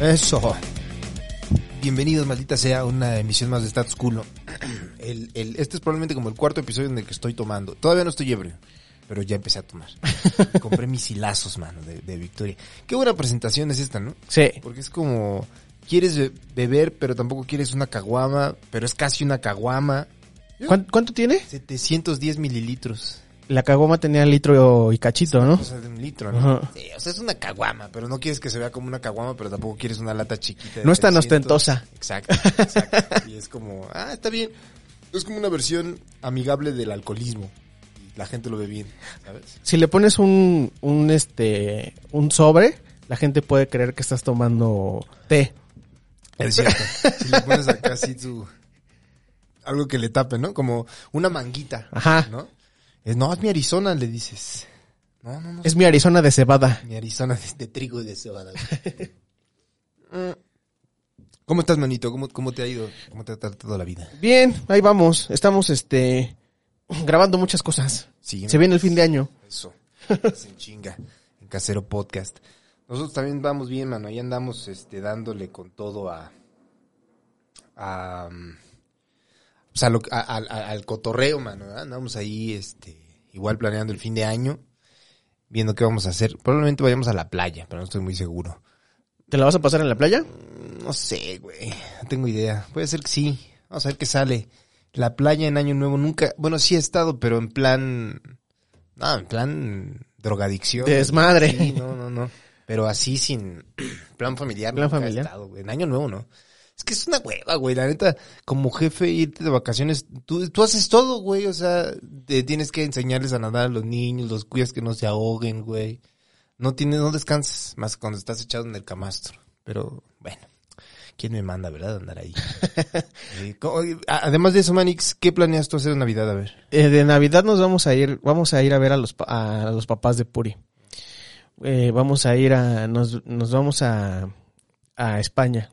Eso. Bienvenidos, maldita sea, a una emisión más de Status Culo. El, el, este es probablemente como el cuarto episodio en el que estoy tomando. Todavía no estoy ebrio, pero ya empecé a tomar. Compré mis hilazos, mano, de, de Victoria. Qué buena presentación es esta, ¿no? Sí. Porque es como, quieres be- beber, pero tampoco quieres una caguama, pero es casi una caguama. ¿Cuán- ¿Cuánto tiene? 710 mililitros. La caguama tenía litro y cachito, ¿no? O sea, de un litro, ¿no? Ajá. Sí, o sea, es una caguama, pero no quieres que se vea como una caguama, pero tampoco quieres una lata chiquita. de No es tan 300. ostentosa. Exacto, exacto. y es como, ah, está bien. Es como una versión amigable del alcoholismo. Y la gente lo ve bien, ¿sabes? Si le pones un, un, este, un sobre, la gente puede creer que estás tomando té. Es cierto. si le pones acá así tu... Algo que le tape, ¿no? Como una manguita, Ajá. ¿no? Es, no, es mi Arizona, le dices. No, no, no. Es mi Arizona de cebada. Mi Arizona de, de trigo y de cebada. Mm. ¿Cómo estás, manito? ¿Cómo, ¿Cómo te ha ido? ¿Cómo te ha tratado la vida? Bien, ahí vamos. Estamos, este, grabando muchas cosas. Sí, Se viene el fin de año. Eso. Es en chinga. En Casero Podcast. Nosotros también vamos bien, mano. Ahí andamos este, dándole con todo a. a. mm, pues a lo- a- al cotorreo, mano. ¿verdad? Andamos ahí, este. Igual planeando el fin de año. Viendo qué vamos a hacer. Probablemente vayamos a la playa, pero no estoy muy seguro. ¿Te la vas a pasar en la playa? No sé, güey. No tengo idea. Puede ser que sí. Vamos a ver qué sale. La playa en Año Nuevo nunca. Bueno, sí he estado, pero en plan. No, en plan drogadicción. Desmadre. Sí, no, no, no. Pero así sin plan familiar. Plan he familiar. estado. En Año Nuevo, ¿no? Es que es una hueva, güey. La neta, como jefe, irte de vacaciones, tú, tú haces todo, güey. O sea, te tienes que enseñarles a nadar a los niños, los cuidas que no se ahoguen, güey. No tienes, no descansas más que cuando estás echado en el camastro. Pero, bueno. ¿Quién me manda, verdad? Andar ahí. Además de eso, Manix, ¿qué planeas tú hacer en Navidad? A ver. Eh, de Navidad nos vamos a ir, vamos a ir a ver a los, pa- a los papás de Puri. Eh, vamos a ir a, nos, nos vamos a, a España.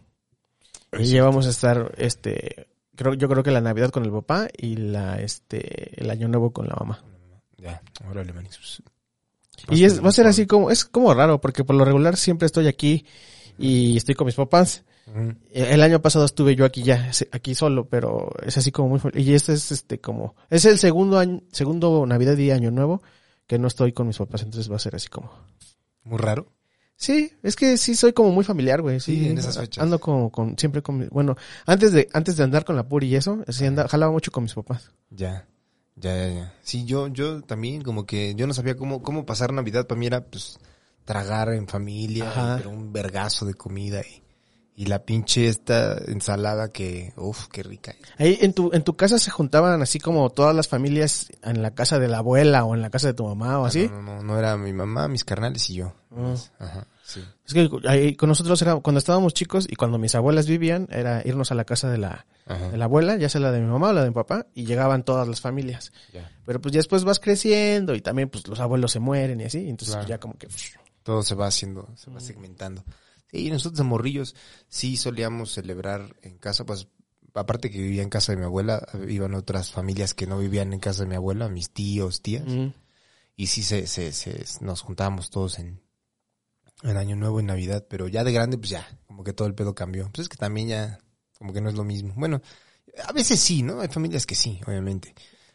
Y ya vamos a estar, este, creo, yo creo que la Navidad con el papá y la, este, el Año Nuevo con la mamá. Ya, órale, Manix. pues, Y es, va a ser así como, es como raro, porque por lo regular siempre estoy aquí y estoy con mis papás. Eh, El año pasado estuve yo aquí ya, aquí solo, pero es así como muy, y este es este como, es el segundo año, segundo Navidad y Año Nuevo que no estoy con mis papás, entonces va a ser así como. Muy raro. Sí, es que sí soy como muy familiar, güey. Sí, Sí, en esas fechas. Ando como con, siempre con, mi- bueno, antes de, antes de andar con la puri y eso, sí andaba, jalaba mucho con mis papás. Ya, ya, ya, ya. Sí, yo, yo también, como que yo no sabía cómo, cómo pasar Navidad. Para mí era, pues, tragar en familia, Ajá. pero un vergazo de comida y, y la pinche esta ensalada que, uff, qué rica. Ahí en tu, en tu casa se juntaban así como todas las familias en la casa de la abuela o en la casa de tu mamá o así. No, no, no, no era mi mamá, mis carnales y yo. Ah. Ajá, sí. Es que ahí con nosotros era, cuando estábamos chicos y cuando mis abuelas vivían, era irnos a la casa de la, Ajá. de la abuela, ya sea la de mi mamá o la de mi papá, y llegaban todas las familias. Pero pues ya después vas creciendo y también pues los abuelos se mueren y así, entonces Claro. ya como que... Todo se va haciendo, se va segmentando. Sí, nosotros de morrillos sí solíamos celebrar en casa, pues aparte que vivía en casa de mi abuela, iban otras familias que no vivían en casa de mi abuela, mis tíos, tías, y sí se, se, se- nos juntábamos todos en, en Año Nuevo y Navidad, pero ya de grande pues ya, como que todo el pedo cambió. Pues es que también ya, como que no es lo mismo. Bueno, a veces sí, ¿no? Hay familias que sí, obviamente.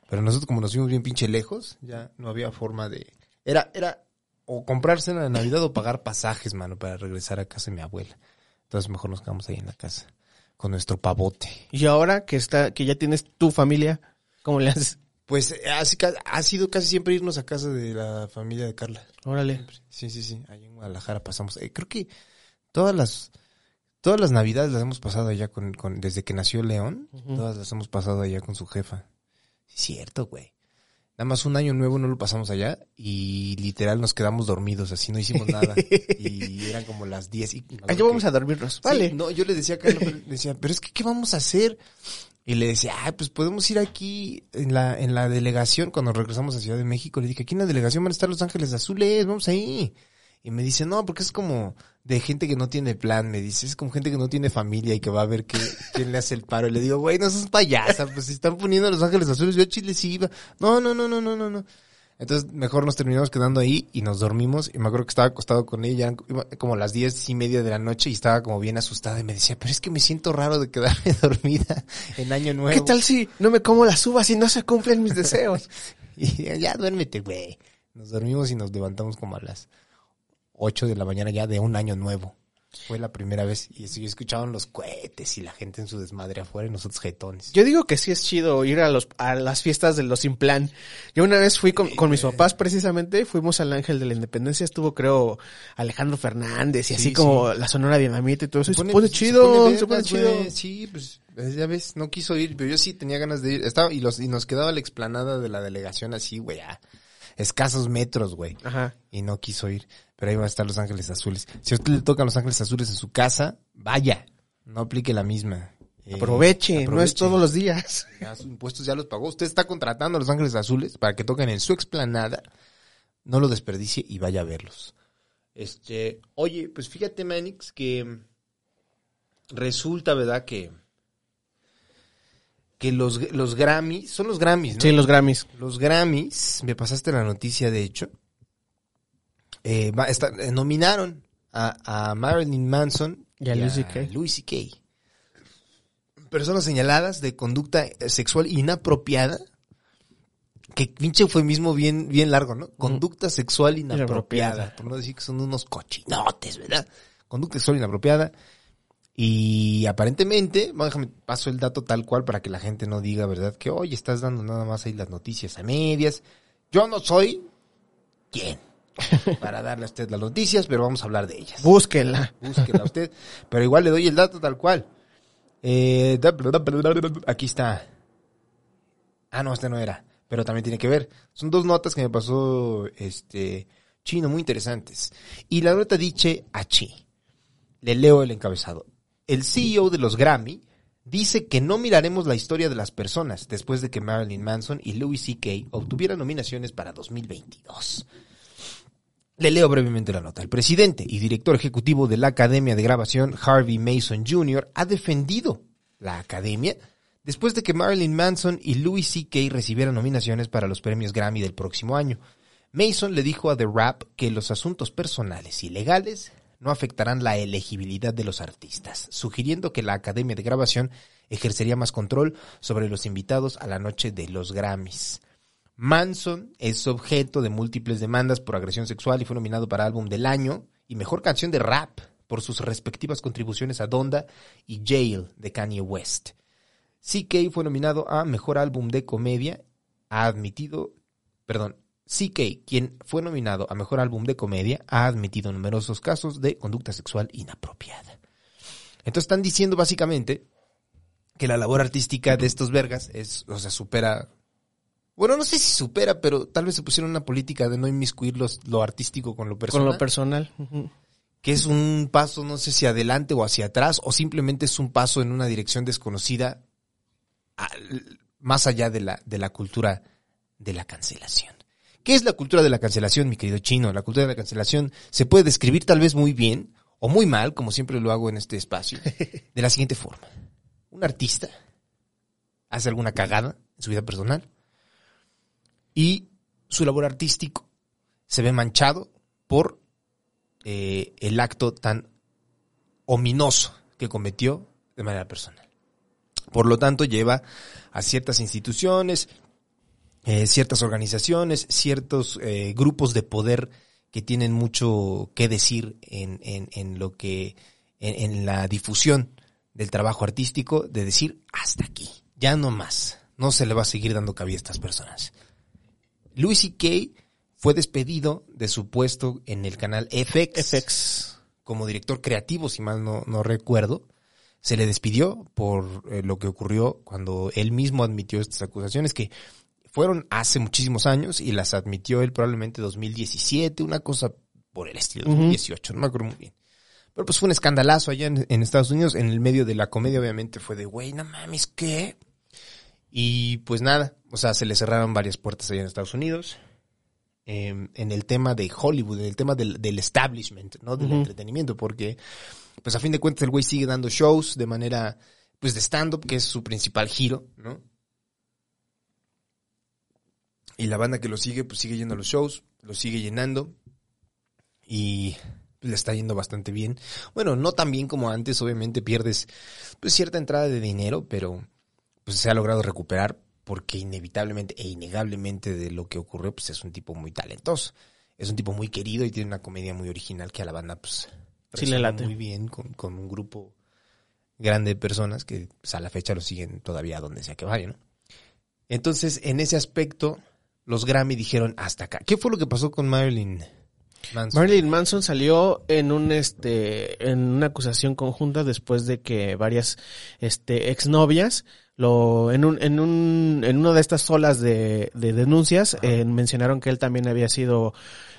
Pero nosotros como nos fuimos bien pinche lejos, ya no había forma de... Era, era o comprarse en la Navidad o pagar pasajes, mano, para regresar a casa de mi abuela. Entonces mejor nos quedamos ahí en la casa, con nuestro pavote. Y ahora que está, que ya tienes tu familia, ¿cómo le haces? Pues ha sido casi siempre irnos a casa de la familia de Carla. Órale. Sí, sí, sí. Ahí en Guadalajara pasamos. Eh, creo que todas las todas las navidades las hemos pasado allá con, con desde que nació León. Todas las hemos pasado allá con su jefa. Cierto, güey. Nada más un año nuevo no lo pasamos allá y literal nos quedamos dormidos, así no hicimos nada. y eran como las 10 y Allá vamos a dormirnos. Sí, Vale. no, yo le decía a pero le decía, pero es que ¿qué vamos a hacer? Y le decía, ah, pues podemos ir aquí en la, en la delegación, cuando regresamos a Ciudad de México, le dije, aquí en la delegación van a estar Los Ángeles Azules, vamos ahí. Y me dice, no, porque es como de gente que no tiene plan, me dice, es como gente que no tiene familia y que va a ver qué, quién le hace el paro. Y le digo, güey, no seas payasa, pues si están poniendo Los Ángeles Azules, yo a Chile sí iba. No, no, no, no, no, no, no. Entonces, mejor nos terminamos quedando ahí y nos dormimos. Y me acuerdo que estaba acostado con ella, eran como las diez y media de la noche y estaba como bien asustada y me decía, pero es que me siento raro de quedarme dormida en Año Nuevo. ¿Qué tal si no me como las uvas y no se cumplen mis deseos? Y ya, ya duérmete, güey. Nos dormimos y nos levantamos como a las 8 de la mañana ya de un año nuevo. Fue la primera vez y escuchaban los cohetes y la gente en su desmadre afuera y nosotros jetones. Yo digo que sí es chido ir a los a las fiestas de los sin plan. Yo una vez fui con, con mis papás precisamente, fuimos al Ángel de la Independencia, estuvo creo Alejandro Fernández y así Sí, como la Sonora Dinamita y todo eso. Se pone, pues, chido, pone se pone chido. Sí, pues eh, ya ves, no quiso ir, pero yo sí tenía ganas de ir. Estaba y los y nos quedaba la explanada de la delegación así, güey, a escasos metros, güey. Ajá. Y no quiso ir, pero ahí van a estar Los Ángeles Azules. Si a usted le tocan Los Ángeles Azules en su casa, vaya, no aplique la misma. Eh, Aproveche, no es aproveche. todos los días. Ya sus impuestos ya los pagó. Usted está contratando a Los Ángeles Azules para que toquen en su explanada. No lo desperdicie y vaya a verlos. Este, oye, pues fíjate, Manix, que resulta, ¿verdad? Que, que los, los Grammys, son los Grammys, ¿no? Sí, los Grammys. Los Grammys, me pasaste la noticia, de hecho, eh, va- está- eh, nominaron a, a Marilyn Manson Y a Louis C.K.. Louis C.K. Personas señaladas de conducta eh, sexual inapropiada. Que pinche eufemismo bien, bien largo, ¿no? Conducta sexual inapropiada. Inapropiada. Por no decir que son unos cochinotes, ¿verdad? Conducta sexual inapropiada. Y aparentemente, bueno, déjame paso el dato tal cual para que la gente no diga, ¿verdad? Que, oye, estás dando nada más ahí las noticias a medias. Yo no soy quien para darle a usted las noticias, pero vamos a hablar de ellas. Búsquenla. Búsquela usted. Pero igual le doy el dato tal cual. Eh, aquí está. Ah, no, este no era. Pero también tiene que ver. Son dos notas que me pasó este chino muy interesantes. Y la nota dice H. Le leo el encabezado. El CEO de los Grammy dice que no miraremos la historia de las personas después de que Marilyn Manson y Louis C.K. obtuvieran nominaciones para 2022. Le leo brevemente la nota. El presidente y director ejecutivo de la Academia de Grabación, Harvey Mason Jr., ha defendido la Academia después de que Marilyn Manson y Louis C.K. recibieran nominaciones para los premios Grammy del próximo año. Mason le dijo a The Rap que los asuntos personales y legales no afectarán la elegibilidad de los artistas, sugiriendo que la Academia de Grabación ejercería más control sobre los invitados a la noche de los Grammys. Manson es objeto de múltiples demandas por agresión sexual y fue nominado para álbum del año y mejor canción de rap por sus respectivas contribuciones a Donda y Jail de Kanye West. CK fue nominado a mejor álbum de comedia, ha admitido, perdón, CK, quien fue nominado a mejor álbum de comedia, ha admitido numerosos casos de conducta sexual inapropiada. Entonces están diciendo básicamente que la labor artística de estos vergas es, o sea, supera bueno, no sé si supera, pero tal vez se pusieron una política de no inmiscuir los- lo artístico con lo personal. Con lo personal. Que es un paso, no sé si adelante o hacia atrás, o simplemente es un paso en una dirección desconocida al- más allá de la, de la cultura de la cancelación. ¿Qué es la cultura de la cancelación, mi querido chino? La cultura de la cancelación se puede describir tal vez muy bien o muy mal, como siempre lo hago en este espacio, de la siguiente forma. Un artista hace alguna cagada en su vida personal y su labor artístico se ve manchado por eh, el acto tan ominoso que cometió de manera personal. Por lo tanto, lleva a ciertas instituciones, eh, ciertas organizaciones, ciertos eh, grupos de poder que tienen mucho que decir en, en- en lo que, en, en la difusión del trabajo artístico, de decir hasta aquí, ya no más, no se le va a seguir dando cabida a estas personas. Louis C.K. fue despedido de su puesto en el canal FX, FX. como director creativo, si mal no, no recuerdo. Se le despidió por eh, lo que ocurrió cuando él mismo admitió estas acusaciones que fueron hace muchísimos años y las admitió él probablemente 2017, una cosa por el estilo, Ujú. 2018, no me acuerdo muy bien. Pero pues fue un escandalazo allá en, en Estados Unidos, en el medio de la comedia obviamente fue de, güey, no mames, ¿qué? Y pues nada, o sea, se le cerraron varias puertas allá en Estados Unidos. eh, en el tema de Hollywood, en el tema del, del establishment, ¿no? Del entretenimiento, porque, pues a fin de cuentas el güey sigue dando shows de manera, pues de stand-up, que es su principal giro, ¿no? Y la banda que lo sigue, pues sigue yendo a los shows, lo sigue llenando. Y le está yendo bastante bien. Bueno, no tan bien como antes, obviamente pierdes pues cierta entrada de dinero, pero pues se ha logrado recuperar porque inevitablemente e innegablemente de lo que ocurrió, pues es un tipo muy talentoso. Es un tipo muy querido y tiene una comedia muy original que a la banda pues Sí le late. muy bien con, con un grupo grande de personas que pues, a la fecha lo siguen todavía donde sea que vaya, ¿no? Entonces, en ese aspecto, los Grammy dijeron hasta acá. ¿Qué fue lo que pasó con Marilyn Manson? Marilyn Manson salió en un este en una acusación conjunta después de que varias este exnovias lo en un en un en una de estas olas de, de denuncias eh, mencionaron que él también había sido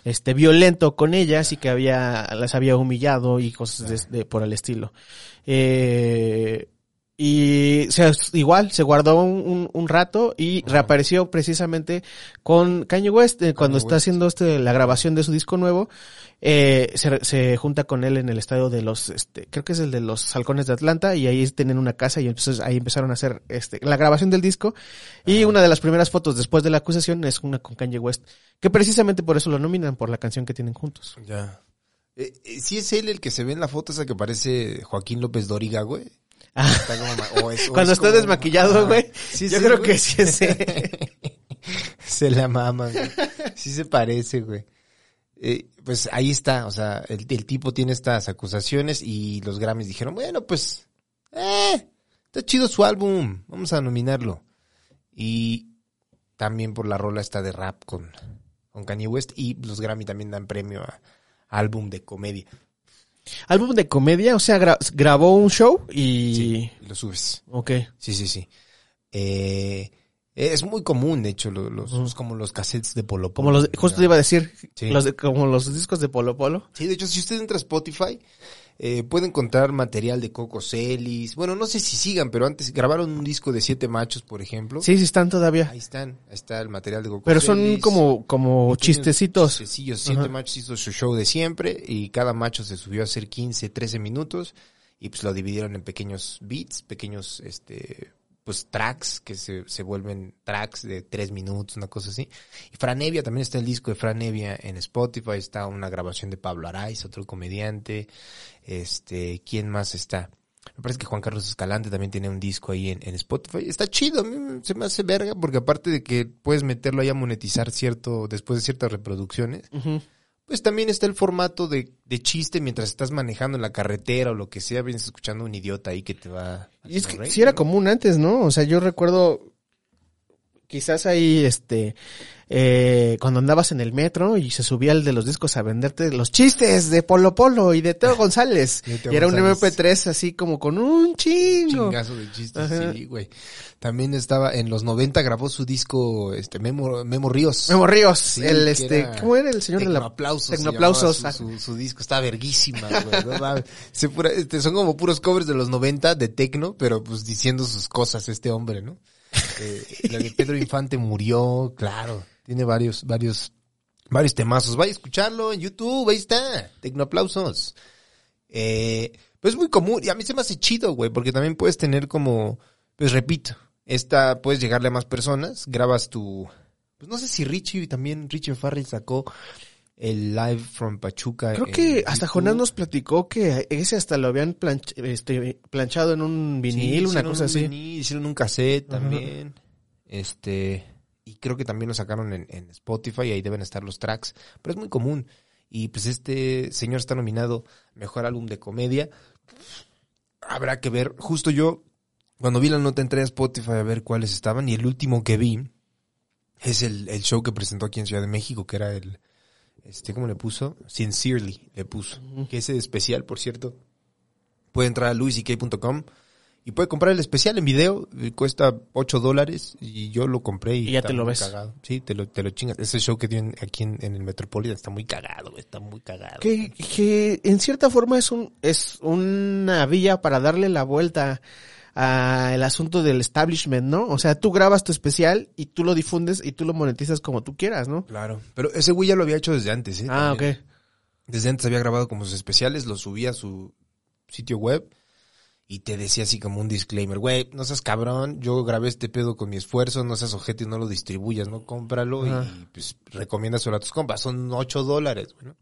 este violento con ellas y que había las había humillado y cosas de, de- por el estilo. Eh, y se, igual se guardó un, un- un rato y reapareció precisamente con Kanye West eh, cuando está West. haciendo este la grabación de su disco nuevo. eh, se, se junta con él en el estadio de los, este, creo que es el de los Halcones de Atlanta y ahí tienen una casa y entonces ahí empezaron a hacer este la grabación del disco y una de las primeras fotos después de la acusación es una con Kanye West que precisamente por eso lo nominan por la canción que tienen juntos. Ya. Eh, eh, sí es él el que se ve en la foto esa que parece Joaquín López Dóriga, güey. Está como ma- o es- o Cuando es está como- desmaquillado, güey. Sí Yo creo güey. que sí es se la mama, güey. Sí se parece, güey. Eh, pues ahí está, o sea, el, el tipo tiene estas acusaciones y los Grammys dijeron, bueno, pues, eh, está chido su álbum, vamos a nominarlo. Y también por la rola está de rap con, con Kanye West y los Grammy también dan premio a álbum de comedia. Álbum de comedia, o sea, gra- grabó un show y... Sí, lo subes. Ok. Sí, sí, sí. Eh, es muy común, de hecho, lo- los, es como los cassettes de Polo Polo. Como los, justo te iba a decir, Sí. los como los discos de Polo Polo. Sí, de hecho, si usted entra a Spotify, eh, puede encontrar material de Coco Celis. Bueno, no sé si sigan, pero antes grabaron un disco de Siete Machos, por ejemplo. Sí, sí están todavía. Ahí están, ahí está el material de Coco Pero son Celis. como, como chistecitos. chistecillos. Siete Ajá. Machos hizo su show de siempre y cada macho se subió a hacer 15, 13 minutos y pues lo dividieron en pequeños beats, pequeños, este, pues tracks que se, se vuelven tracks de tres minutos, una cosa así. Y Franevia, también está el disco de Franevia en Spotify, está una grabación de Pablo Araiz, otro comediante. Este, ¿quién más está? Me parece que Juan Carlos Escalante también tiene un disco ahí en, en Spotify. Está chido, a mí se me hace verga, porque aparte de que puedes meterlo ahí a monetizar cierto, después de ciertas reproducciones, Ujú. Pues también está el formato de, de chiste mientras estás manejando en la carretera o lo que sea, vienes escuchando a un idiota ahí que te va... Y es que reír, sí era común antes, ¿no? O sea, yo recuerdo quizás ahí, este, eh, cuando andabas en el metro y se subía el de los discos a venderte los chistes de Polo Polo y de Teo González. De Teo y era un González. MP3 así como con un chingo. Chingazo de chistes, Ajá. sí, güey. También estaba, en los 90 grabó su disco, este, Memo, Memo Ríos. Memo Ríos, Sí, el este, era ¿cómo era el señor de la Tecnoaplausos. Tecnoaplausos, Su, su, su disco está verguísima, güey. no mames. Se pura- este, son como puros covers de los 90 de tecno, pero pues diciendo sus cosas este hombre, ¿no? Eh, la de Pedro Infante murió, claro. Tiene varios, varios, varios temazos. Vaya a escucharlo en YouTube, ahí está. Tecnoaplausos. Eh, pues es muy común y a mí se me hace chido, güey, porque también puedes tener como, pues repito, esta puedes llegarle a más personas, grabas tu, pues no sé si Richie también Richie Farrell sacó el live from Pachuca. Creo que hasta YouTube. Jonás nos platicó que ese hasta lo habían planch- este, planchado en un Sí, vinil, una cosa un así. vinil, hicieron un cassette también. Este, y creo que también lo sacaron en, en Spotify y ahí deben estar los tracks, pero es muy común. Y pues este señor está nominado Mejor Álbum de Comedia. Habrá que ver, justo yo, cuando vi la nota entré a Spotify a ver cuáles estaban y el último que vi es el, el show que presentó aquí en Ciudad de México, que era el, este, ¿cómo le puso? Sincerely le puso. Que ese especial, por cierto, puede entrar a luisyk.com y puede comprar el especial en video, eh, cuesta 8 dólares y yo lo compré y, Y ya está te lo muy ves. cagado. Sí, te lo, te lo chingas. Ese show que tienen aquí en, en el Metropolitan está muy cagado, está muy cagado. Que, que en cierta forma es un es una vía para darle la vuelta al asunto del establishment, ¿no? O sea, tú grabas tu especial y tú lo difundes y tú lo monetizas como tú quieras, ¿no? Claro, pero ese güey ya lo había hecho desde antes, ¿eh? Ah, También. ok. Desde antes había grabado como sus especiales, los subía a su sitio web y te decía así como un disclaimer, güey, no seas cabrón, yo grabé este pedo con mi esfuerzo, no seas ojete y no lo distribuyas, ¿no? Cómpralo y pues recomiéndaselo a tus compas, son 8 dólares, güey, ¿no?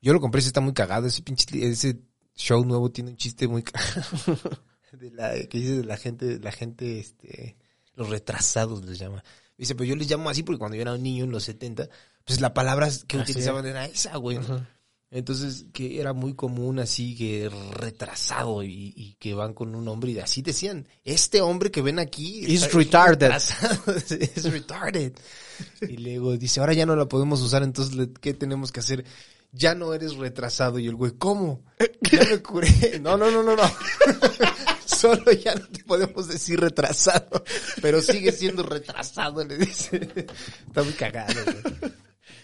Yo lo compré, ese está muy cagado, ese pinche, ese show nuevo tiene un chiste muy cagado. de la, que dice de la gente, la gente, este, los retrasados les llama. Dice, pero yo les llamo así porque cuando yo era un niño en los 70, pues la palabra que Así utilizaban era esa, güey. Entonces, que era muy común así, que retrasado y, y que van con un hombre y así decían, este hombre que ven aquí Is retarded." es retarded. Y luego dice, ahora ya no la podemos usar, entonces, ¿qué tenemos que hacer? Ya no eres retrasado. Y el güey, ¿cómo? Ya me curé. No, no, no, no, no. Solo ya no te podemos decir retrasado, pero sigue siendo retrasado, le dice. Está muy cagado, güey.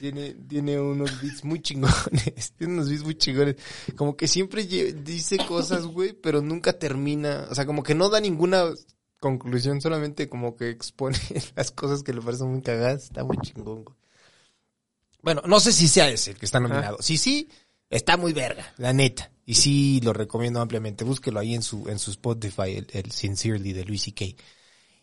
Tiene, tiene unos beats muy chingones. Tiene unos beats muy chingones. Como que siempre dice cosas, güey, pero nunca termina. O sea, como que no da ninguna conclusión, solamente como que expone las cosas que le parecen muy cagadas. Está muy chingón, güey. Bueno, no sé si sea ese el que está nominado. Sí, sí, está muy verga, la neta. Y sí, lo recomiendo ampliamente. Búsquelo ahí en su, en su Spotify, el, el Sincerely de Luis C.K.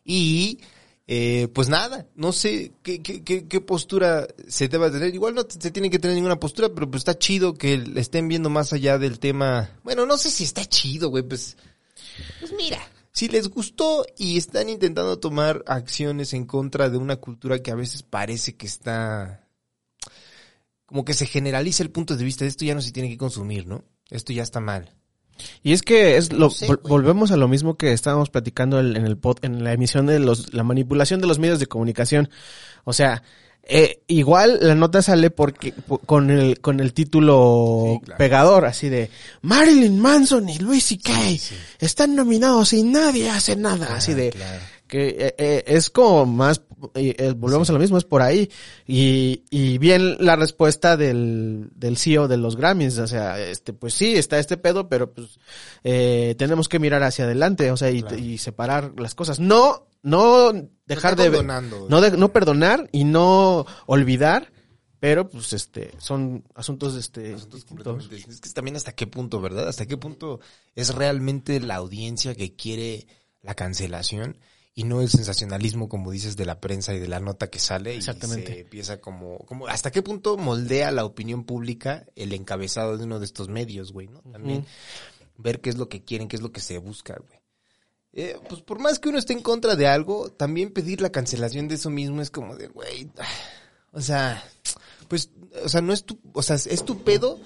Y, eh, pues nada, no sé qué, qué, qué, qué postura se deba tener. Igual no se tiene que tener ninguna postura, pero pues está chido que le estén viendo más allá del tema. Bueno, no sé si está chido, güey, pues, pues mira. Si les gustó y están intentando tomar acciones en contra de una cultura que a veces parece que está como que se generaliza el punto de vista de esto ya no se tiene que consumir, ¿no? Esto ya está mal. Y es que es lo, No sé, vol- güey. volvemos a lo mismo que estábamos platicando en el pod, en la emisión de los, la manipulación de los medios de comunicación. O sea, eh, igual la nota sale porque po- con el con el título Sí, claro. pegador así de Marilyn Manson y Louis C.K. están nominados y nadie hace nada, así de Claro. que eh, eh, es como más eh, eh, volvemos a lo mismo es por ahí. Y, y bien la respuesta del, del CEO de los Grammys o sea este pues sí está este pedo pero pues eh, tenemos que mirar hacia adelante o sea y, Claro. y separar las cosas. No no dejar está de no de- no perdonar y no olvidar pero pues este son asuntos este Asuntos completamente- Es que también hasta qué punto, ¿verdad? Hasta qué punto es realmente la audiencia que quiere la cancelación y no el sensacionalismo, como dices, de la prensa y de la nota que sale Exactamente. y se empieza como, como, hasta qué punto moldea la opinión pública el encabezado de uno de estos medios, güey, ¿no? También ver qué es lo que quieren, qué es lo que se busca, güey. Eh, pues por más que uno esté en contra de algo, también pedir la cancelación de eso mismo es como de, güey, o sea, pues, o sea, no es tu, o sea, es tu pedo,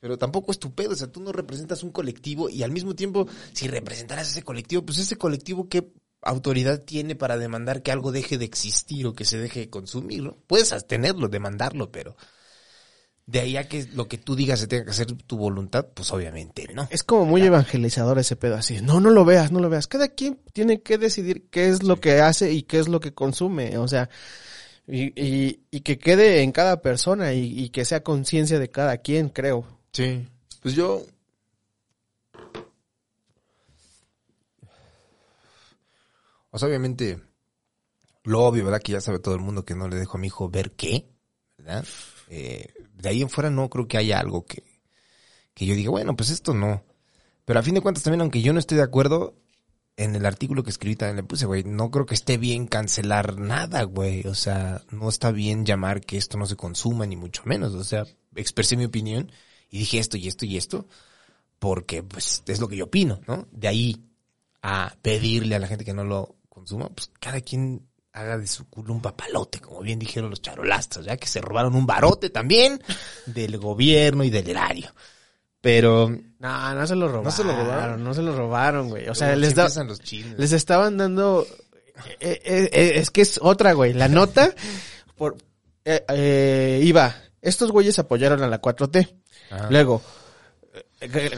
pero tampoco es tu pedo, o sea, tú no representas un colectivo y al mismo tiempo, si representaras ese colectivo, pues ese colectivo, ¿qué autoridad tiene para demandar que algo deje de existir o que se deje de consumir, ¿no? Puedes tenerlo, demandarlo, pero de ahí a que lo que tú digas se tenga que hacer tu voluntad, pues obviamente, ¿no? Es como muy evangelizador ese pedo así. No, no lo veas, no lo veas. Cada quien tiene que decidir qué es lo que hace y qué es lo que consume. O sea, y, y, y que quede en cada persona y, y que sea conciencia de cada quien, creo. Sí. Pues yo. O sea, obviamente, lo obvio, ¿verdad? Que ya sabe todo el mundo que no le dejo a mi hijo ver qué, ¿verdad? Eh, de ahí en fuera no creo que haya algo que, que yo diga, bueno, pues esto no. Pero a fin de cuentas también, aunque yo no estoy de acuerdo, en el artículo que escribí también le puse, güey, no creo que esté bien cancelar nada, güey. O sea, no está bien llamar que esto no se consuma, ni mucho menos. O sea, expresé mi opinión y dije esto y esto y esto, porque pues es lo que yo opino, ¿no? De ahí a pedirle a la gente que no lo consuma, pues cada quien haga de su culo un papalote, como bien dijeron los charolastas, ya que se robaron un barote también del gobierno y del erario. Pero No, no se lo robaron. ¿No se lo robaron? No se lo robaron, güey. O sea, les, da, los les estaban dando... eh, eh, eh, es que es otra, güey. La nota por, iba... Estos güeyes apoyaron a la 4T. Ajá. Luego,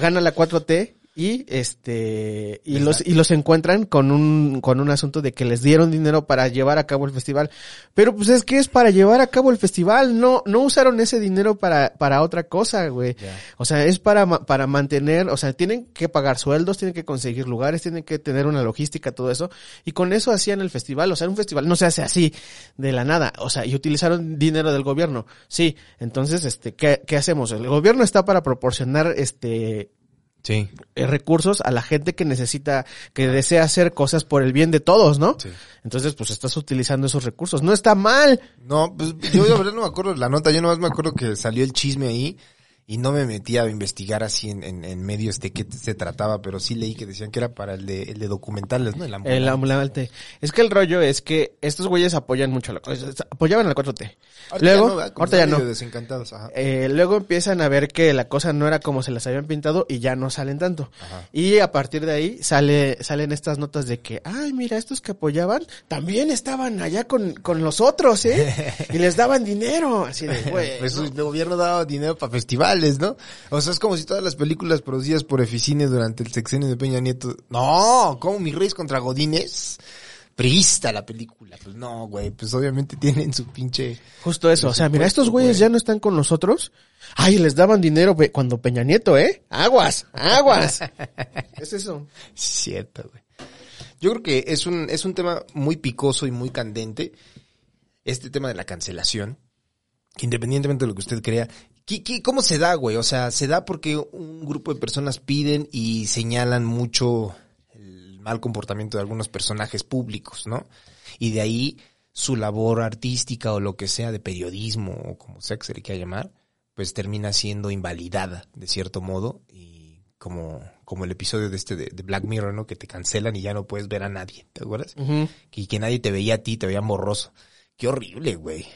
gana la 4T y este y los y los encuentran con un con un asunto de que les dieron dinero para llevar a cabo el festival. Pero pues es que es para llevar a cabo el festival, no no usaron ese dinero para para otra cosa, güey. O sea, es para para mantener, o sea, tienen que pagar sueldos, tienen que conseguir lugares, tienen que tener una logística, todo eso. Y con eso hacían el festival, o sea, un festival no se hace así de la nada, o sea, y utilizaron dinero del gobierno. Sí, entonces este ¿qué, qué hacemos? El gobierno está para proporcionar este Sí. eh, recursos a la gente que necesita, que desea hacer cosas por el bien de todos, ¿no? Sí. Entonces, pues estás utilizando esos recursos. No está mal. No, pues yo de verdad no me acuerdo la nota, yo nomás me acuerdo que salió el chisme ahí y no me metí a investigar así en, en, en medios de qué se trataba, pero sí leí que decían que era para el de, el de documentales, ¿no? El ambulante. El ambulante. Es que el rollo es que estos güeyes apoyan mucho, la, apoyaban a la 4T. Ahorita Luego, ya ahorita ya no. desencantados, ajá. Eh, luego empiezan a ver que la cosa no era como se las habían pintado y ya no salen tanto. Ajá. Y a partir de ahí sale, salen estas notas de que, ay, mira, estos que apoyaban también estaban allá con, con los otros, ¿eh? y les daban dinero. Así de, güey. Pues ¿no? el gobierno daba dinero para festivales, ¿no? O sea, es como si todas las películas producidas por Eficine durante el sexenio de Peña Nieto... No, ¿cómo mis reyes contra Godines? Priista la película. Pues no, güey, pues obviamente tienen su pinche... Justo eso. O sea, mira, estos güeyes güey. ya no están con nosotros. Ay, les daban dinero cuando Peña Nieto, ¿eh? Aguas, aguas. es eso. Cierto, güey. Yo creo que es un, es un tema muy picoso y muy candente. Este tema de la cancelación. Que independientemente de lo que usted crea. ¿Qué- qué- ¿Cómo se da, güey? O sea, se da porque un grupo de personas piden y señalan mucho el mal comportamiento de algunos personajes públicos, ¿no? Y de ahí su labor artística o lo que sea de periodismo o como sea que se le quiera llamar, pues termina siendo invalidada de cierto modo y como, como el episodio de este de, de Black Mirror, ¿no? Que te cancelan y ya no puedes ver a nadie, ¿te acuerdas? Ujú. Y que nadie te veía a ti, te veía borroso. Qué horrible, güey.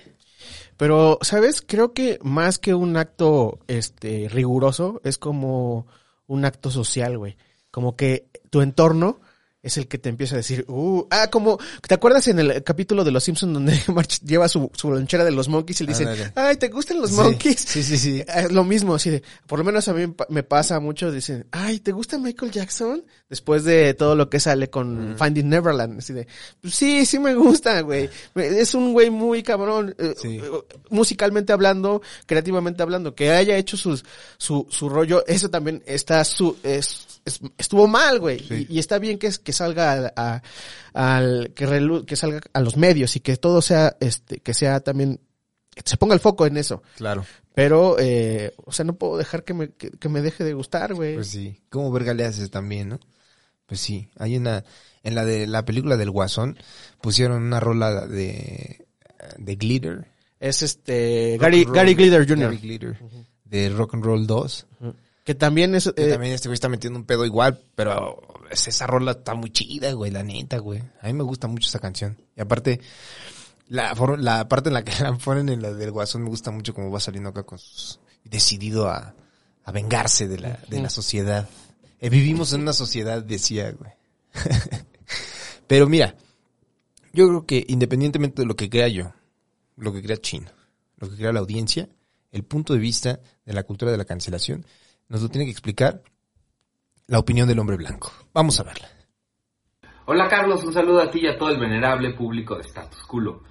Pero, ¿sabes? Creo que más que un acto, este, riguroso, es como un acto social, güey. Como que tu entorno es el que te empieza a decir, uh, ah, como, ¿te acuerdas en el capítulo de Los Simpsons donde March lleva su, su lonchera de los monkeys y le dicen, Ándale. ay, ¿te gustan los Sí, monkeys? Sí, sí, sí. Es lo mismo, así de, por lo menos a mí me pa- me pasa mucho, dicen, ay, ¿te gusta Michael Jackson? Después de todo lo que sale con Finding Neverland, así de, pues sí, sí me gusta, güey. Es un güey muy cabrón, eh, Sí. eh, musicalmente hablando, creativamente hablando, que haya hecho sus, su, su rollo, eso también está su, es- estuvo mal, güey. Sí. Y, y está bien que, es- que salga a, a- al, que, relu- que salga a los medios y que todo sea, este, que sea también, que se ponga el foco en eso. Claro. Pero, eh, o sea, no puedo dejar que me, que, que me deje de gustar, güey. Pues sí. ¿Cómo verga le haces también, no? Pues sí. Hay una, en la de la película del Guasón, pusieron una rola de, de Glitter. es este, Gary, Gary Glitter Jr. Gary Glitter. De Rock and Roll 2. Que también es, Que eh, también este güey está metiendo un pedo igual, pero es- esa rola está muy chida, güey, la neta, güey. A mí me gusta mucho esa canción. Y aparte, la parte en la que la ponen en la del guasón me gusta mucho como va saliendo acá con sus... decidido a, a vengarse de la, de la sociedad. Eh, vivimos en una sociedad, decía, güey. pero mira, yo creo que independientemente de lo que crea yo, lo que crea Chino, lo que crea la audiencia, el punto de vista de la cultura de la cancelación nos lo tiene que explicar la opinión del hombre blanco. Vamos a verla. Hola Carlos, un saludo a ti y a todo el venerable público de Status Culo.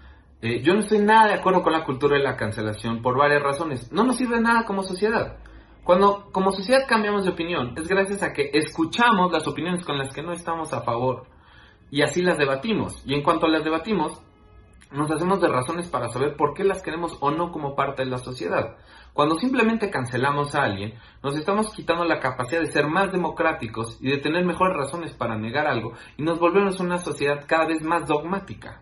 Eh, yo no estoy nada de acuerdo con la cultura de la cancelación por varias razones. No nos sirve nada como sociedad. Cuando como sociedad cambiamos de opinión es gracias a que escuchamos las opiniones con las que no estamos a favor y así las debatimos. Y en cuanto las debatimos, nos hacemos de razones para saber por qué las queremos o no como parte de la sociedad. Cuando simplemente cancelamos a alguien, nos estamos quitando la capacidad de ser más democráticos y de tener mejores razones para negar algo y nos volvemos una sociedad cada vez más dogmática.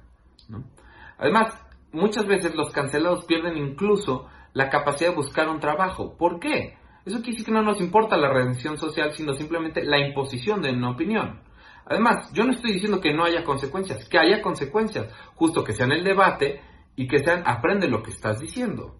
Además, muchas veces los cancelados pierden incluso la capacidad de buscar un trabajo. ¿Por qué? Eso quiere decir que no nos importa la redención social, sino simplemente la imposición de una opinión. Además, yo no estoy diciendo que no haya consecuencias, que haya consecuencias, justo que sean el debate y que sean aprende lo que estás diciendo.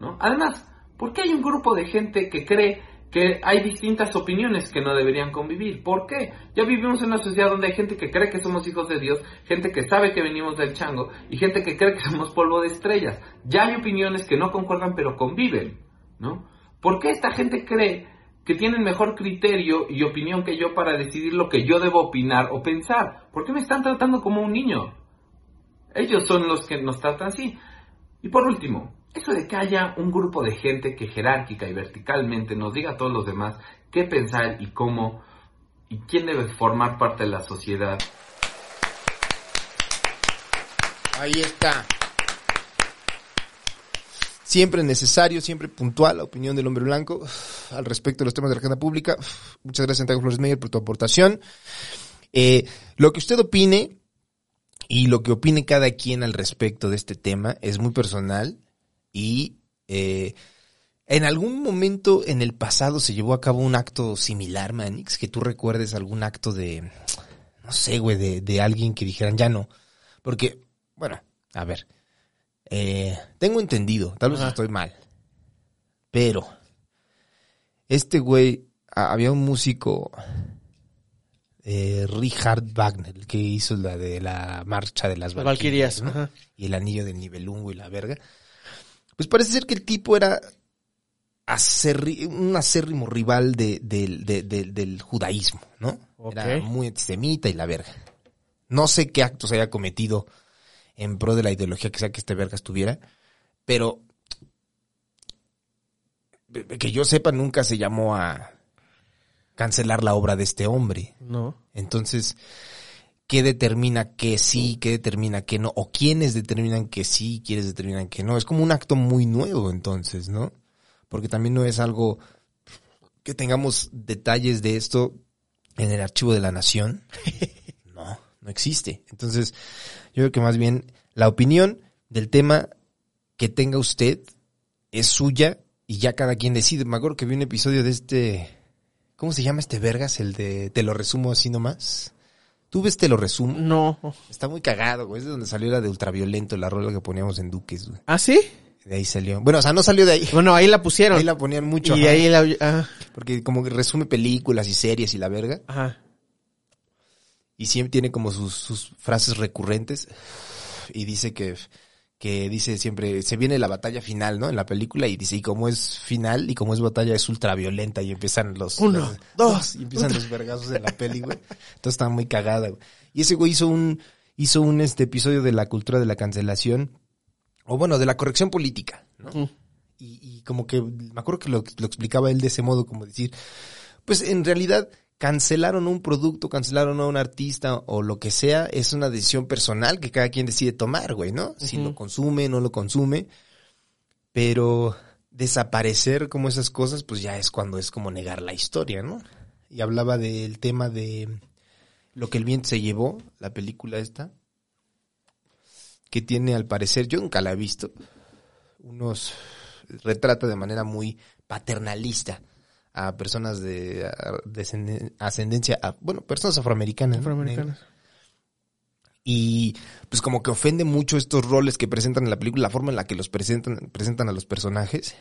¿no? Además, ¿por qué hay un grupo de gente que cree que hay distintas opiniones que no deberían convivir? ¿Por qué? Ya vivimos en una sociedad donde hay gente que cree que somos hijos de Dios, gente que sabe que venimos del chango y gente que cree que somos polvo de estrellas. Ya hay opiniones que no concuerdan pero conviven, ¿no? ¿Por qué esta gente cree que tienen mejor criterio y opinión que yo para decidir lo que yo debo opinar o pensar? ¿Por qué me están tratando como un niño? Ellos son los que nos tratan así. Y por último, eso de que haya un grupo de gente que jerárquica y verticalmente nos diga a todos los demás qué pensar y cómo y quién debe formar parte de la sociedad. Ahí está. Siempre necesario, siempre puntual la opinión del hombre blanco al respecto de los temas de la agenda pública. Muchas gracias, Santiago Flores Meyer, por tu aportación. Eh, lo que usted opine y lo que opine cada quien al respecto de este tema es muy personal y eh, en algún momento en el pasado se llevó a cabo un acto similar, Manix, que tú recuerdes algún acto de, no sé, güey, de, de alguien que dijeran ya no. Porque, bueno, a ver, eh, tengo entendido, tal vez Ajá. estoy mal, pero este güey, a- había un músico, eh, Richard Wagner, que hizo la de la marcha de las Valquirias, y el anillo del Nibelungo y la verga. Pues parece ser que el tipo era acerri- un acérrimo rival de- del- de- de- del judaísmo, ¿no? Era muy antisemita y la verga. No sé qué actos haya cometido en pro de la ideología que sea que este verga estuviera, pero que yo sepa nunca se llamó a cancelar la obra de este hombre. No. Entonces, ¿qué determina que sí, qué determina que no? ¿O quiénes determinan que sí, quiénes determinan que no? Es como un acto muy nuevo entonces, ¿no? Porque también no es algo que tengamos detalles de esto en el archivo de la nación. No, no existe. Entonces, yo creo que más bien la opinión del tema que tenga usted es suya y ya cada quien decide. Me acuerdo que vi un episodio de este... ¿Cómo se llama este vergas? El de Te lo resumo así nomás. ¿Tú ves Te lo resumo? No. Está muy cagado, güey. Es de donde salió la de Ultraviolento, la rola que poníamos en Duques, güey. ¿Ah, sí? De ahí salió. Bueno, o sea, no salió de ahí. Bueno, ahí la pusieron. Ahí la ponían mucho. y ajá. ahí la... ah, Porque como que resume películas y series y la verga. ajá. Y siempre tiene como sus, sus frases recurrentes. Y dice que, que dice siempre, se viene la batalla final, ¿no? En la película. Y dice, y como es final y como es batalla es ultraviolenta. Y empiezan los... Uno, los- dos, Y empiezan los vergazos en la peli, güey. Entonces está muy cagada, güey. Y ese güey hizo un, hizo un este episodio de la cultura de la cancelación. O bueno, de la corrección política, ¿no? Mm. y, y como que me acuerdo que lo, lo explicaba él de ese modo, como decir, pues en realidad cancelaron un producto, cancelaron a un artista o lo que sea, es una decisión personal que cada quien decide tomar, güey, ¿no? Si lo consume, no lo consume, pero desaparecer como esas cosas, pues ya es cuando es como negar la historia, ¿no? Y hablaba del tema de lo que el viento se llevó, la película esta, que tiene al parecer, yo nunca la he visto, unos retrata de manera muy paternalista a personas de ascendencia, a- bueno, personas afroamericanas. ¿no? Afroamericanas. Y pues como que ofende mucho estos roles que presentan en la película, la forma en la que los presentan, presentan a los personajes.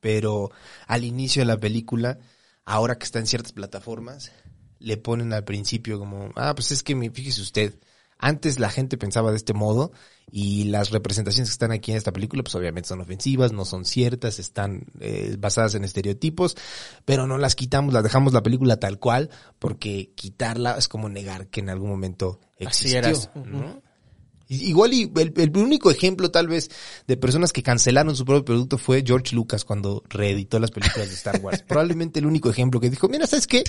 Pero al inicio de la película, ahora que está en ciertas plataformas, le ponen al principio como, ah, pues es que me, fíjese usted, antes la gente pensaba de este modo y las representaciones que están aquí en esta película, pues obviamente son ofensivas, no son ciertas, están eh, basadas en estereotipos, pero no las quitamos, las dejamos la película tal cual, porque quitarla es como negar que en algún momento Así existió, eras. ¿no? I- Igual y el, el único ejemplo tal vez de personas que cancelaron su propio producto fue George Lucas cuando reeditó las películas de Star Wars. Probablemente el único ejemplo que dijo, mira, ¿sabes qué?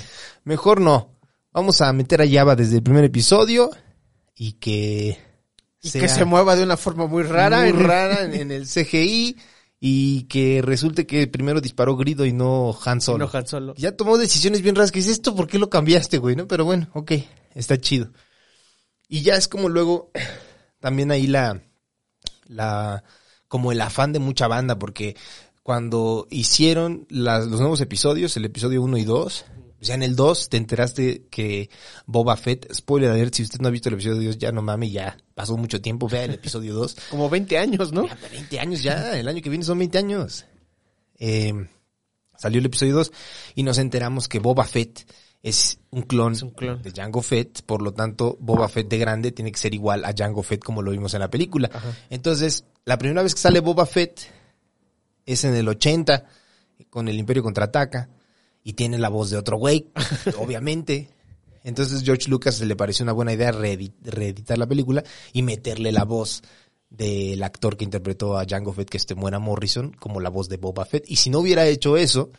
Mejor no. Vamos a meter a Java desde el primer episodio y que... Y sea que se mueva de una forma muy rara. muy rara en, en el CGI y que resulte que primero disparó Grido y no Han Solo. No, Han Solo. Ya tomó decisiones bien raras que dices, ¿esto por qué lo cambiaste, güey? ¿No? Pero bueno, ok, está chido. Y ya es como luego también ahí la, la, como el afán de mucha banda, porque cuando hicieron las- los nuevos episodios, el episodio 1 y 2, ya en el 2 te enteraste que Boba Fett, spoiler alert, si usted no ha visto el episodio 2, ya no mames, ya pasó mucho tiempo, vea el episodio 2. Como 20 años, ¿no? Ya, 20 años ya, el año que viene son 20 años. Eh, salió el episodio 2 y nos enteramos que Boba Fett es un clon, Es un clon. de Jango Fett, por lo tanto Boba Fett de grande tiene que ser igual a Jango Fett como lo vimos en la película. Ajá. Entonces, la primera vez que sale Boba Fett es en el 80 con el Imperio contraataca y tiene la voz de otro güey, obviamente. Entonces George Lucas le pareció una buena idea reedi- reeditar la película y meterle la voz del actor que interpretó a Jango Fett, que este muera Morrison, como la voz de Boba Fett. Y si no hubiera hecho eso,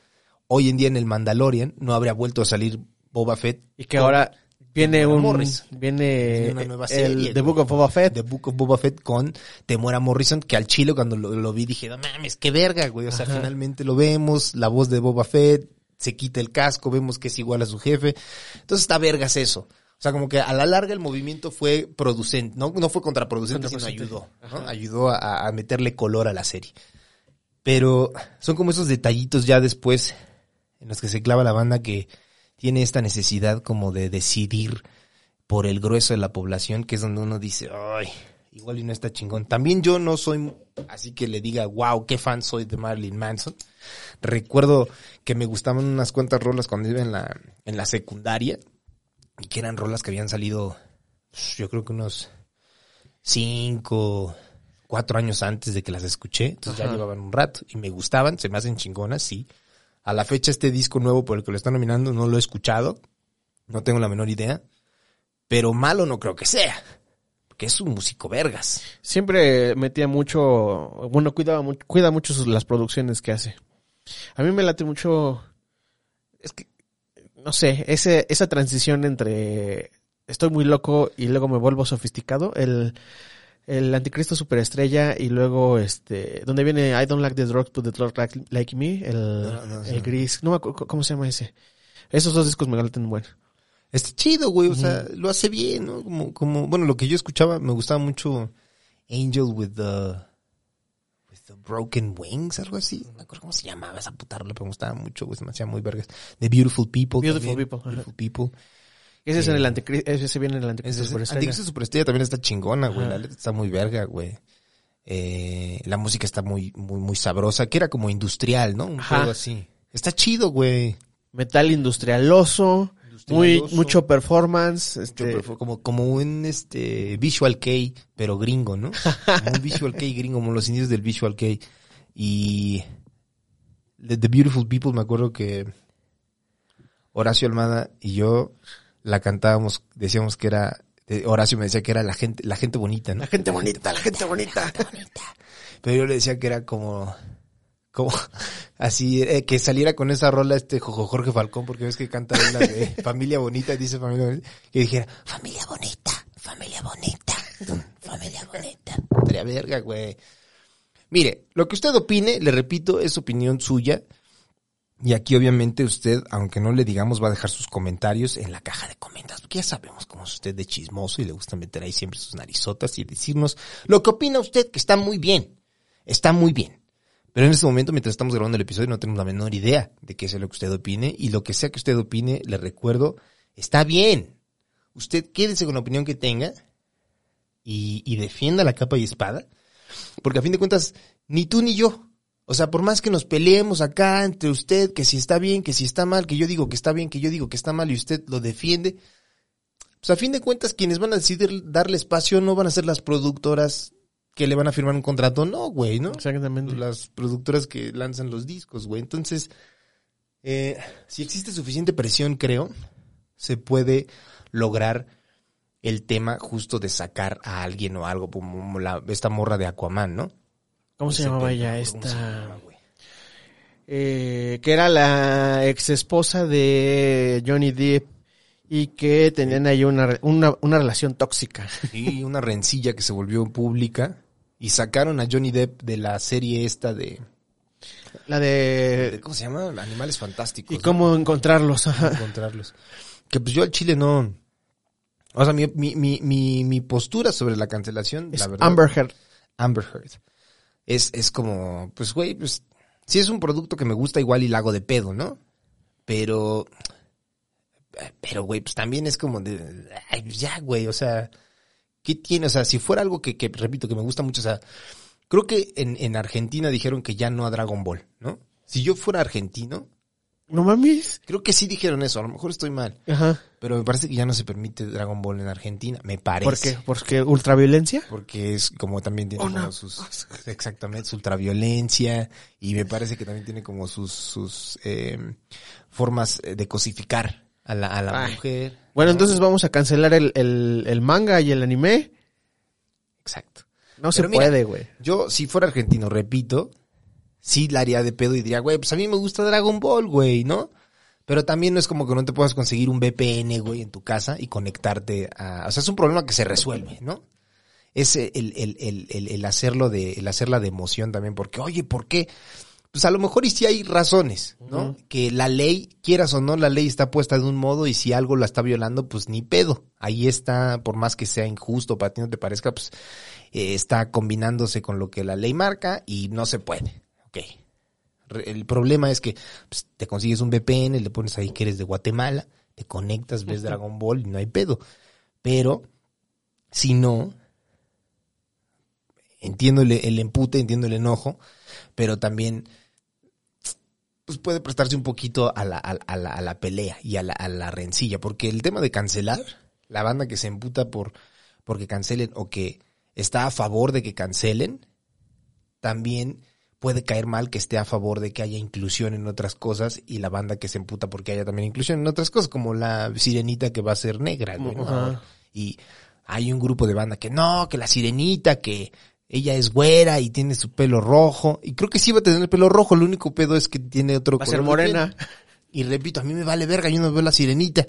hoy en día en el Mandalorian no habría vuelto a salir Boba Fett. Y que ahora Viene Temuera un Morrison. viene una nueva serie, el The. Book of Boba Fett. The Book of Boba Fett con Temuera Morrison, que al chile cuando lo, lo vi dije, no mames, qué verga, güey. O sea, Ajá. finalmente lo vemos, la voz de Boba Fett, se quita el casco, vemos que es igual a su jefe. Entonces está vergas eso. O sea, como que a la larga el movimiento fue producente, no, no fue contraproducente, sino ayudó, ¿no? Ayudó a, a meterle color a la serie. Pero son como esos detallitos ya después en los que se clava la banda que tiene esta necesidad como de decidir por el grueso de la población, que es donde uno dice, ay, igual y no está chingón. También yo no soy así que le diga, wow, qué fan soy de Marilyn Manson. Recuerdo que me gustaban unas cuantas rolas cuando iba en la, en la secundaria y que eran rolas que habían salido, pues, yo creo que unos cinco, cuatro años antes de que las escuché. Entonces ya llevaban un rato y me gustaban, se me hacen chingonas, sí. A la fecha este disco nuevo por el que lo están nominando no lo he escuchado, no tengo la menor idea, pero malo no creo que sea, porque es un músico vergas. Siempre metía mucho, bueno, cuidaba cuida mucho sus- las producciones que hace. A mí me late mucho, es que, no sé, ese, esa transición entre estoy muy loco y luego me vuelvo sofisticado, el, el anticristo superestrella y luego este, donde viene I don't like the drugs but the drugs like, like me, el, No, no, el no. gris, no me acuerdo cómo se llama ese. Esos dos discos me laten bueno. Está chido, güey, o sea, lo hace bien, ¿no? Como, como, bueno, lo que yo escuchaba, me gustaba mucho Angel with the Broken Wings, algo así. No me acuerdo cómo se llamaba esa puta rola, pero me gustaba mucho, güey, se me hacía muy vergas. The Beautiful People. Beautiful también, People. Beautiful People. Ese es Eh, en el anticristo, ese viene en el anticristo superestrella. Anticristo Superestrella también está chingona, güey. La letra está muy verga, güey. Eh, la música está muy, muy, muy sabrosa, que era como industrial, ¿no? Un juego así. Está chido, güey. Metal industrialoso, muy mucho performance, este, como, como un este Visual Kei, pero gringo, ¿no? Como un Visual Kei gringo, como los indios del Visual Kei. Y The, The Beautiful People, me acuerdo que Horacio Almada y yo la cantábamos, decíamos que era, Horacio me decía que era la gente, la gente bonita, ¿no? la gente bonita, la gente bonita. Pero yo le decía que era como, como, así, eh, que saliera con esa rola este Jojo Jorge Falcón, porque ves que canta la de Familia Bonita, dice Familia Bonita, que dijera, Familia Bonita, Familia Bonita, Familia Bonita. Estaría verga, güey. Mire, lo que usted opine, le repito, es opinión suya. Y aquí obviamente usted, aunque no le digamos, va a dejar sus comentarios en la caja de comentarios, porque ya sabemos cómo es usted de chismoso y le gusta meter ahí siempre sus narizotas y decirnos lo que opina usted, que está muy bien. Está muy bien. Pero en este momento, mientras estamos grabando el episodio, no tenemos la menor idea de qué es lo que usted opine. Y lo que sea que usted opine, le recuerdo, está bien. Usted quédese con la opinión que tenga y, y defienda la capa y espada. Porque a fin de cuentas, ni tú ni yo. O sea, por más que nos peleemos acá entre usted, que si está bien, que si está mal, que yo digo que está bien, que yo digo que está mal y usted lo defiende, pues a fin de cuentas quienes van a decidir darle espacio no van a ser las productoras que le van a firmar un contrato, no, güey, ¿no? Exactamente. Las productoras que lanzan los discos, güey. Entonces, eh, si existe suficiente presión, creo, se puede lograr el tema justo de sacar a alguien o algo, como la, esta morra de Aquaman, ¿no? ¿Cómo se llamaba se llama, Esta, eh, que era la ex esposa de Johnny Depp y que tenían ahí una, una, una relación tóxica. Sí, una rencilla que se volvió pública y sacaron a Johnny Depp de la serie esta de, La de-. ¿cómo se llama? Animales fantásticos. ¿Y ¿no? cómo encontrarlos? Encontrarlos. Que pues yo al Chile no. O sea, mi, mi, mi, mi, mi postura sobre la cancelación, Es la verdad. Amber Heard. Amber Heard. Es, es como, pues güey, pues si es un producto que me gusta igual y la hago de pedo, ¿no? Pero, pero güey, pues también es como de, ay, pues, ya güey, o sea, ¿qué tiene? O sea, si fuera algo que, que, repito, que me gusta mucho, o sea, creo que en, en Argentina dijeron que ya no a Dragon Ball, ¿no? Si yo fuera argentino, No mames. creo que sí dijeron eso, a lo mejor estoy mal. Ajá. Pero me parece que ya no se permite Dragon Ball en Argentina. Me parece. ¿Por qué? ¿Porque ultraviolencia? Porque es como también tiene Oh, como no. sus exactamente su ultraviolencia y me parece que también tiene como sus sus eh, formas de cosificar a la, a la Ay. mujer. Bueno, ¿no? entonces vamos a cancelar el, el, el manga y el anime. exacto. No se mira, puede, güey. Yo si fuera argentino, repito, sí la haría de pedo y diría, güey, pues a mí me gusta Dragon Ball, güey, ¿no? Pero también no es como que no te puedas conseguir un VPN, güey, en tu casa y conectarte a... O sea, es un problema que se resuelve, ¿no? Es el, el, el, el, el hacerlo de, el hacerla de emoción también, porque, oye, ¿por qué? Pues a lo mejor y sí hay razones, ¿no? Que la ley, quieras o no, la ley está puesta de un modo y si algo la está violando, pues ni pedo. Ahí está, por más que sea injusto, para ti no te parezca, pues eh, está combinándose con lo que la ley marca y no se puede. Ok. El problema es que pues, te consigues un VPN, le pones ahí que eres de Guatemala, te conectas, ves Dragon Ball y no hay pedo. Pero, si no, entiendo el, el empute, entiendo el enojo, pero también pues puede prestarse un poquito a la, a, a la, a la pelea y a la, a la rencilla, porque el tema de cancelar, la banda que se emputa por porque cancelen o que está a favor de que cancelen, también puede caer mal que esté a favor de que haya inclusión en otras cosas y la banda que se emputa porque haya también inclusión en otras cosas, como la sirenita que va a ser negra, güey, ¿no? Ajá. Y hay un grupo de banda que no, que la sirenita, que ella es güera y tiene su pelo rojo. Y creo que sí va a tener el pelo rojo, el único pedo es que tiene otro Va a ser color de morena. Y repito, a mí me vale verga, yo no veo la sirenita.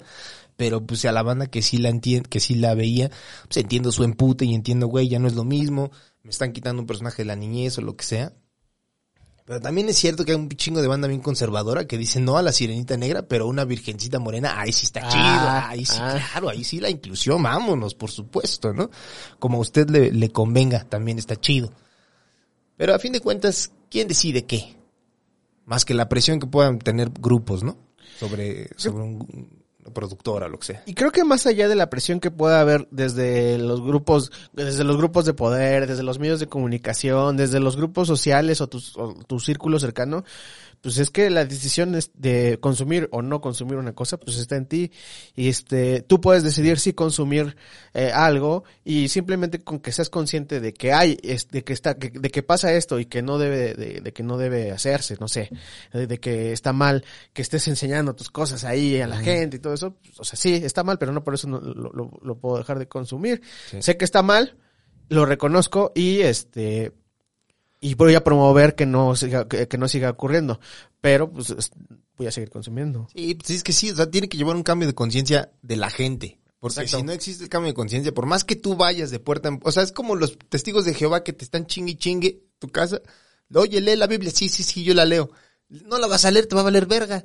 Pero pues a la banda que sí la entiende, que sí la veía, pues entiendo su empute y entiendo, güey, ya no es lo mismo. Me están quitando un personaje de la niñez o lo que sea. Pero también es cierto que hay un chingo de banda bien conservadora que dice no a la sirenita negra, pero una virgencita morena, ahí sí está Ah, chido, ahí sí, ah. claro, ahí sí la inclusión, vámonos, por supuesto, ¿no? Como a usted le, le convenga, también está chido. Pero a fin de cuentas, ¿quién decide qué? Más que la presión que puedan tener grupos, ¿no? Sobre, sobre un, productora lo que sea. Y creo que más allá de la presión que pueda haber desde los grupos, desde los grupos de poder, desde los medios de comunicación, desde los grupos sociales o, tus- o tu círculo cercano, pues es que la decisión es de consumir o no consumir una cosa, pues está en ti. Y este, tú puedes decidir si consumir eh, algo y simplemente con que seas consciente de que hay, de que está, que- de que pasa esto y que no debe, de, de que no debe hacerse, no sé, de, que está mal que estés enseñando tus cosas ahí a la gente y todo eso, pues, o sea, sí, está mal, pero no por eso no- lo, lo- lo puedo dejar de consumir. Sí. Sé que está mal, lo reconozco y este y voy a promover que no siga que, que no siga ocurriendo, pero pues es- voy a seguir consumiendo. Sí, pues es que sí, o sea, tiene que llevar un cambio de conciencia de la gente. Porque Exacto. si no existe el cambio de conciencia, por más que tú vayas de puerta en... O sea, es como los testigos de Jehová que te están chingue chingue tu casa. Oye, lee la Biblia. Sí, sí, sí, yo la leo. No la vas a leer, te va a valer verga.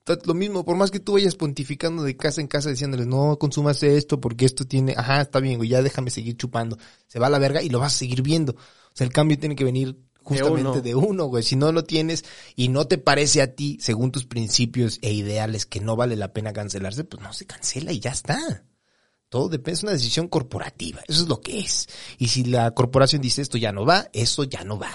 Entonces, Lo mismo, por más que tú vayas pontificando de casa en casa diciéndoles, no consumas esto porque esto tiene... Ajá, está bien, güey, ya déjame seguir chupando. Se va a la verga y lo vas a seguir viendo. O sea, el cambio tiene que venir justamente de uno, güey. Si no lo tienes y no te parece a ti, según tus principios e ideales, que no vale la pena cancelarse, pues no se cancela y ya está. Todo depende, es una decisión corporativa. Eso es lo que es. Y si la corporación dice esto ya no va, eso ya no va.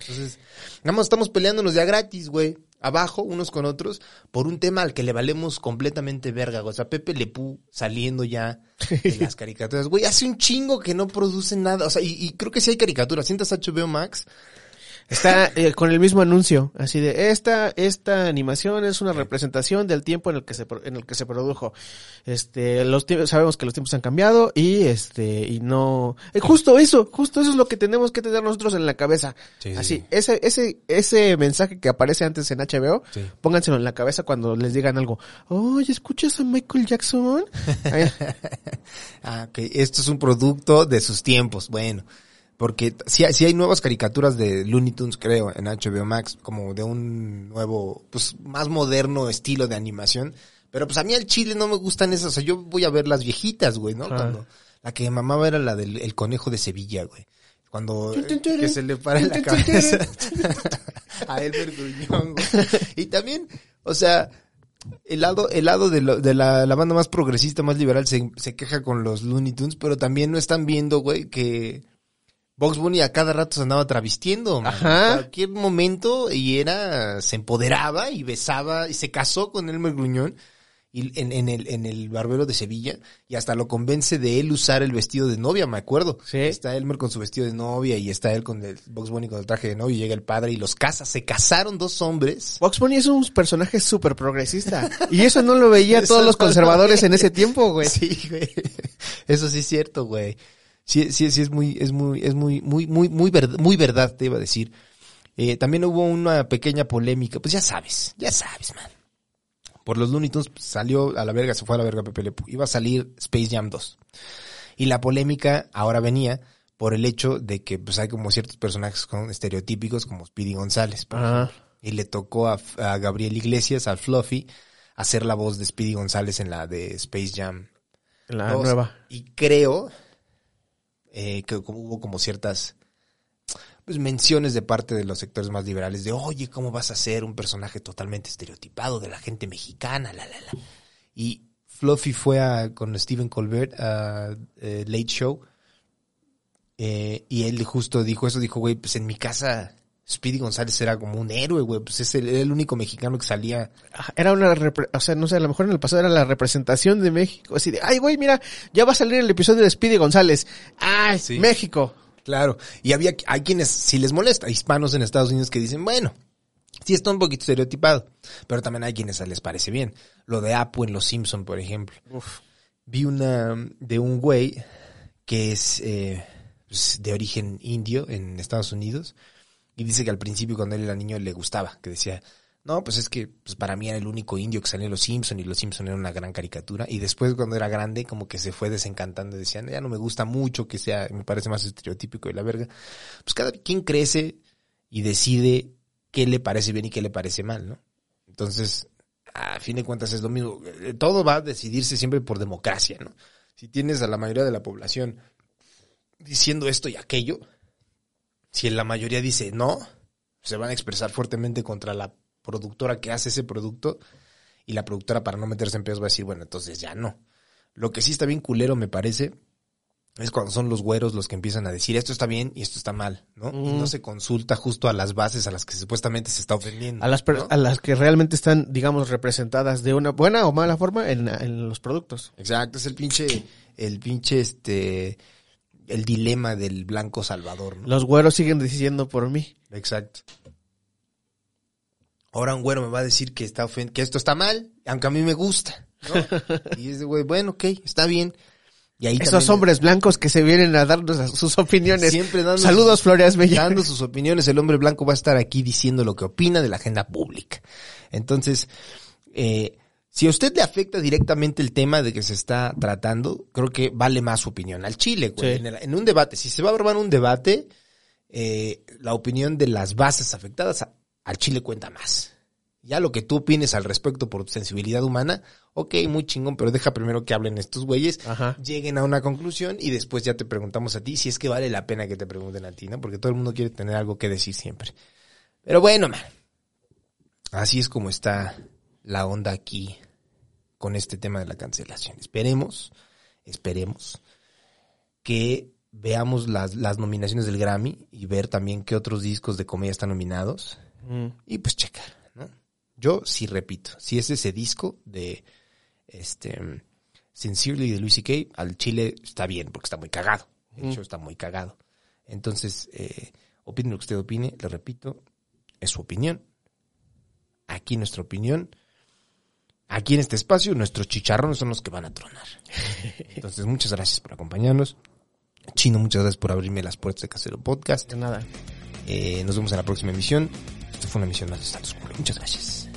Entonces, nada más estamos peleándonos ya gratis, güey. Abajo, unos con otros, por un tema al que le valemos completamente verga. O sea, Pepe Lepú saliendo ya de las caricaturas. Güey, hace un chingo que no produce nada. O sea, y, y creo que sí hay caricaturas. Sientas HBO Max. Está eh, con el mismo anuncio, así de esta esta animación es una representación del tiempo en el que se en el que se produjo. Este, los tiempos sabemos que los tiempos han cambiado y este y no eh, justo eso, justo eso es lo que tenemos que tener nosotros en la cabeza. Sí, sí, así, sí. ese ese ese mensaje que aparece antes en HBO, Sí. pónganselo en la cabeza cuando les digan algo. "Oye, ¿escuchas a Michael Jackson?" Ah, ok. Esto es un producto de sus tiempos. Bueno, porque si hay, sí hay nuevas caricaturas de Looney Tunes, creo, en HBO Max, como de un nuevo, pues más moderno estilo de animación. Pero pues a mí al chile no me gustan esas. O sea, yo voy a ver las viejitas, güey, ¿no? Ah. Cuando la que mamaba era la del el conejo de Sevilla, güey. Cuando eh, que se le para la cabeza a Elmer Gruñón, güey. Y también, o sea, el lado, el lado de, lo- de la, la banda más progresista, más liberal, se, se queja con los Looney Tunes, pero también no están viendo, güey, que Box Bunny a cada rato se andaba travestiendo. man. Ajá. En cualquier momento y era, se empoderaba y besaba y se casó con Elmer Gruñón y en, en el, en el barbero de Sevilla y hasta lo convence de él usar el vestido de novia, me acuerdo. Sí. Está Elmer con su vestido de novia y está él con el Box Bunny con el traje de novia y llega el padre y los casa. Se casaron dos hombres. Box Bunny es un personaje súper progresista. Y eso no lo veía todos los conservadores en ese tiempo, güey. Sí, güey. Eso sí es cierto, güey. Sí, sí, sí es muy, es muy, es muy, muy, muy, muy verdad, muy verdad, te iba a decir. Eh, también hubo una pequeña polémica, pues ya sabes, ya sabes, man. por los Looney Tunes pues, salió a la verga, se fue a la verga Pepe Le Pew. Iba a salir Space Jam 2. Y la polémica ahora venía por el hecho de que pues hay como ciertos personajes con estereotípicos como Speedy González. por. Y le tocó a, a Gabriel Iglesias, al Fluffy, hacer la voz de Speedy González en la de Space Jam La nueva. Y creo eh, que hubo como ciertas pues, menciones de parte de los sectores más liberales de, oye, ¿cómo vas a ser un personaje totalmente estereotipado de la gente mexicana? La, la, la. Y Fluffy fue a, con Stephen Colbert a eh, Late Show eh, y él justo dijo eso, dijo, güey, pues en mi casa Speedy González era como un héroe, güey, pues es el, era el único mexicano que salía Ajá, Era una, repre- o sea, no sé, a lo mejor en el pasado era la representación de México. Así de, ay, güey, mira, ya va a salir el episodio de Speedy González. Ay, Sí. México. Claro, y había hay quienes, si les molesta, hispanos en Estados Unidos que dicen, bueno, sí está un poquito estereotipado, pero también hay quienes les parece bien. Lo de Apu en Los Simpson, por ejemplo. Vi una de un güey que es eh, pues, de origen indio en Estados Unidos y dice que al principio cuando él era niño le gustaba, que decía, no, pues es que pues para mí era el único indio que salía en Los Simpson y Los Simpson era una gran caricatura y después cuando era grande como que se fue desencantando y decían, ya no me gusta mucho que sea, me parece más estereotípico y la verga. Pues cada quien crece y decide qué le parece bien y qué le parece mal, ¿no? Entonces, a fin de cuentas es lo mismo. Eh, Todo va a decidirse siempre por democracia, ¿no? Si tienes a la mayoría de la población diciendo esto y aquello, si la mayoría dice no, se van a expresar fuertemente contra la productora que hace ese producto y la productora para no meterse en pedos va a decir, bueno, entonces ya no. Lo que sí está bien culero, me parece, es cuando son los güeros los que empiezan a decir esto está bien y esto está mal, ¿no? Y no se consulta justo a las bases a las que supuestamente se está ofendiendo. A las, a las que realmente están, digamos, representadas de una buena o mala forma en, en los productos. Exacto, es el pinche, el pinche, este, el dilema del blanco salvador, ¿no? Los güeros siguen decidiendo por mí. Exacto. Ahora un güero me va a decir que está ofen- que esto está mal, aunque a mí me gusta, ¿no? y es de güey, bueno, ok, está bien. Y ahí Esos también- hombres blancos que se vienen a darnos sus opiniones. Siempre dando Saludos, sus- Flores Bella. dando sus opiniones, el hombre blanco va a estar aquí diciendo lo que opina de la agenda pública. Entonces, eh, si a usted le afecta directamente el tema de que se está tratando, creo que vale más su opinión. Al Chile, güey. Sí. En, el- en un debate, si se va a armar un debate, eh, la opinión de las bases afectadas a- al Chile cuenta más. Ya lo que tú opines al respecto por tu sensibilidad humana, ok, muy chingón, pero deja primero que hablen estos güeyes, Ajá. lleguen a una conclusión y después ya te preguntamos a ti si es que vale la pena que te pregunten a ti, ¿no? Porque todo el mundo quiere tener algo que decir siempre. Pero bueno, man, así es como está la onda aquí con este tema de la cancelación. Esperemos, esperemos que veamos las, las nominaciones del Grammy y ver también qué otros discos de comedia están nominados Mm. y pues checar, ¿no? Yo sí repito, si es ese disco de este Sincerely de Luis C.K., al Chile está bien, porque está muy cagado. De hecho, está muy cagado. Entonces, eh, opine lo que usted opine, le repito, es su opinión. Aquí nuestra opinión. Aquí en este espacio, nuestros chicharrones son los que van a tronar. Entonces, muchas gracias por acompañarnos. Chino, muchas gracias por abrirme las puertas de Casero Podcast. De nada. Eh, nos vemos en la próxima emisión. Esto fue una emisión más de Status. Muchas gracias.